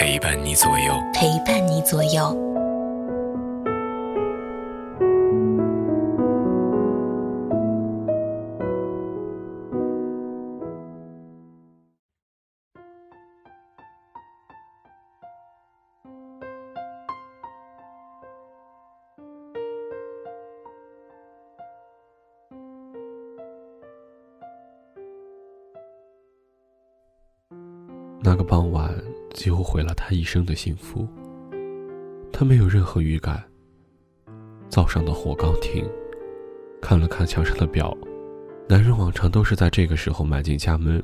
陪伴你左右，陪伴你左右。那个傍晚。几乎毁了他一生的幸福。他没有任何预感。灶上的火刚停，看了看墙上的表，男人往常都是在这个时候迈进家门，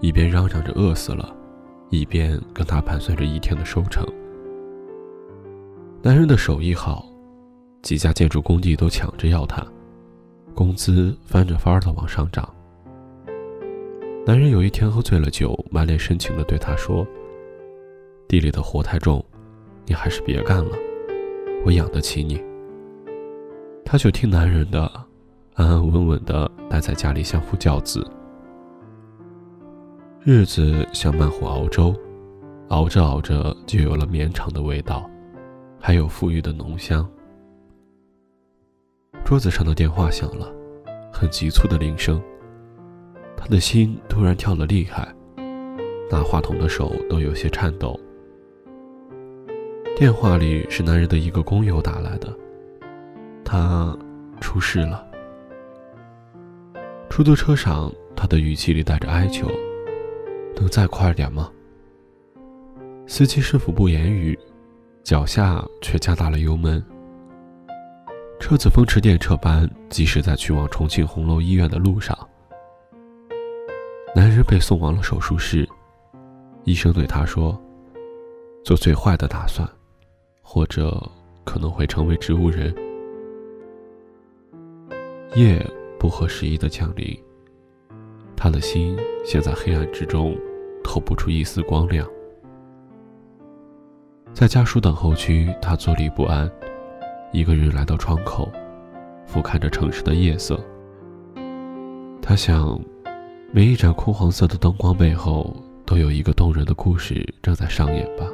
一边嚷嚷着饿死了，一边跟他盘算着一天的收成。男人的手艺好，几家建筑工地都抢着要他，工资翻着番的往上涨。男人有一天喝醉了酒，满脸深情地对他说。地里的活太重，你还是别干了，我养得起你。他就听男人的，安安稳稳的待在家里相夫教子。日子像慢火熬粥，熬着熬着就有了绵长的味道，还有馥郁的浓香。桌子上的电话响了，很急促的铃声，他的心突然跳得厉害，拿话筒的手都有些颤抖。电话里是男人的一个工友打来的，他出事了。出租车上，他的语气里带着哀求：“能再快点吗？”司机师傅不言语，脚下却加大了油门。车子风驰电掣般疾驶在去往重庆红楼医院的路上。男人被送往了手术室，医生对他说：“做最坏的打算。”或者可能会成为植物人。夜不合时宜的降临，他的心陷在黑暗之中，透不出一丝光亮。在家属等候区，他坐立不安，一个人来到窗口，俯瞰着城市的夜色。他想，每一盏枯黄色的灯光背后，都有一个动人的故事正在上演吧。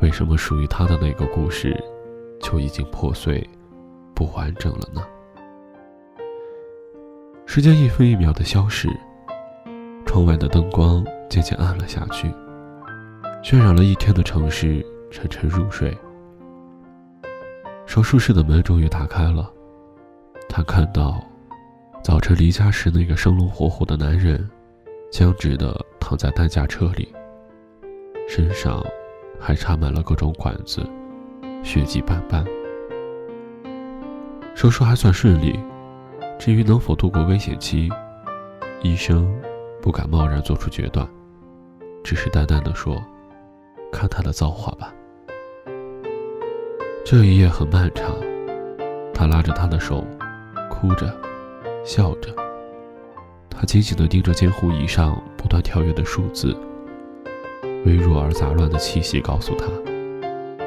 为什么属于他的那个故事，就已经破碎、不完整了呢？时间一分一秒的消逝，窗外的灯光渐渐暗了下去，渲染了一天的城市沉沉入睡。手术室的门终于打开了，他看到早晨离家时那个生龙活虎的男人，僵直的躺在担架车里，身上。还插满了各种管子，血迹斑斑。手术还算顺利，至于能否度过危险期，医生不敢贸然做出决断，只是淡淡的说：“看他的造化吧。”这一夜很漫长，他拉着他的手，哭着，笑着，他紧紧地盯着监护仪上不断跳跃的数字。微弱而杂乱的气息告诉他，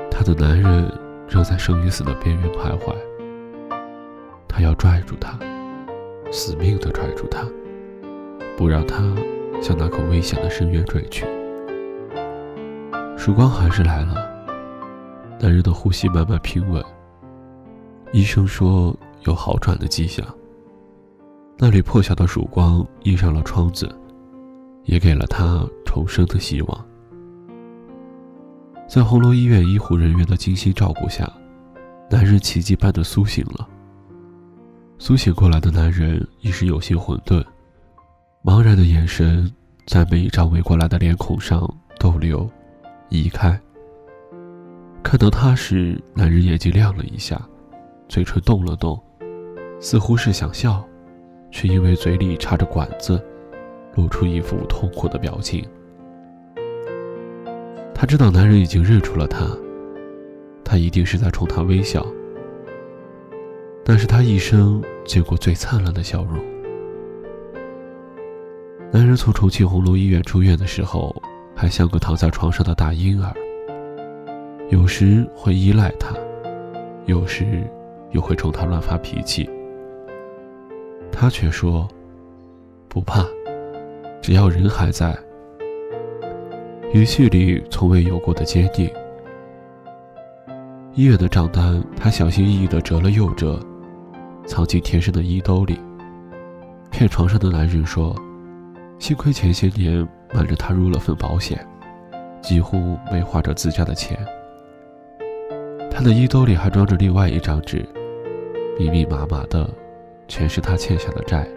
他的男人正在生与死的边缘徘徊。他要拽住他，死命地拽住他，不让他向那个危险的深渊坠去。曙光还是来了，男人的呼吸慢慢平稳。医生说有好转的迹象。那里破晓的曙光映上了窗子，也给了他重生的希望。在红楼医院医护人员的精心照顾下，男人奇迹般的苏醒了。苏醒过来的男人一时有些混沌，茫然的眼神在每一张围过来的脸孔上逗留、移开。看到他时，男人眼睛亮了一下，嘴唇动了动，似乎是想笑，却因为嘴里插着管子，露出一副痛苦的表情。他知道男人已经认出了他，他一定是在冲他微笑。那是他一生见过最灿烂的笑容。男人从重庆红楼医院出院的时候，还像个躺在床上的大婴儿。有时会依赖他，有时又会冲他乱发脾气。他却说：“不怕，只要人还在。”语气里从未有过的坚定。医院的账单，他小心翼翼地折了又折。藏进贴身的衣兜里，骗床上的男人说：“幸亏前些年瞒着他入了份保险，几乎没花着自家的钱。”他的衣兜里还装着另外一张纸，密密麻麻的，全是他欠下的债。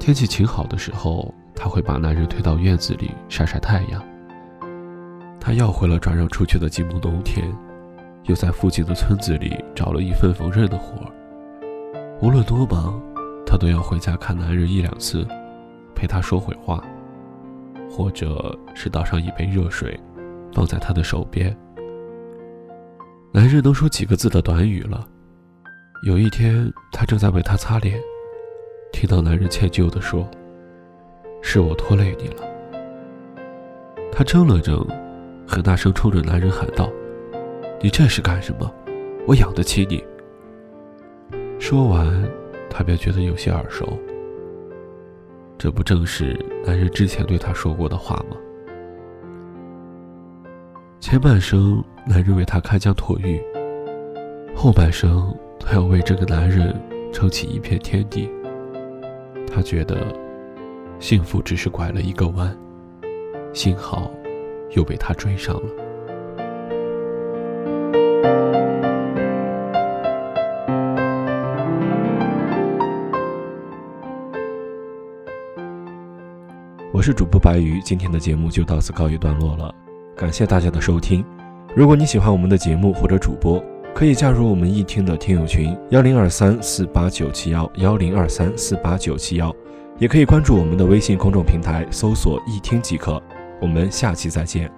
天气晴好的时候，他会把男人推到院子里晒晒太阳。他要回了转让出去的几亩农田，又在附近的村子里找了一份缝纫的活儿。无论多忙，他都要回家看男人一两次，陪他说会话，或者是倒上一杯热水，放在他的手边。男人能说几个字的短语了。有一天，他正在为他擦脸，听到男人歉疚地说：“是我拖累你了。”他怔了怔，很大声冲着男人喊道：“你这是干什么？我养得起你。”说完，他便觉得有些耳熟。这不正是男人之前对他说过的话吗？前半生，男人为她开疆拓域；后半生，他要为这个男人撑起一片天地。他觉得，幸福只是拐了一个弯，幸好，又被他追上了。我是主播白鱼，今天的节目就到此告一段落了，感谢大家的收听。如果你喜欢我们的节目或者主播，可以加入我们一听的听友群幺零二三四八九七幺幺零二三四八九七幺，也可以关注我们的微信公众平台，搜索一听即可。我们下期再见。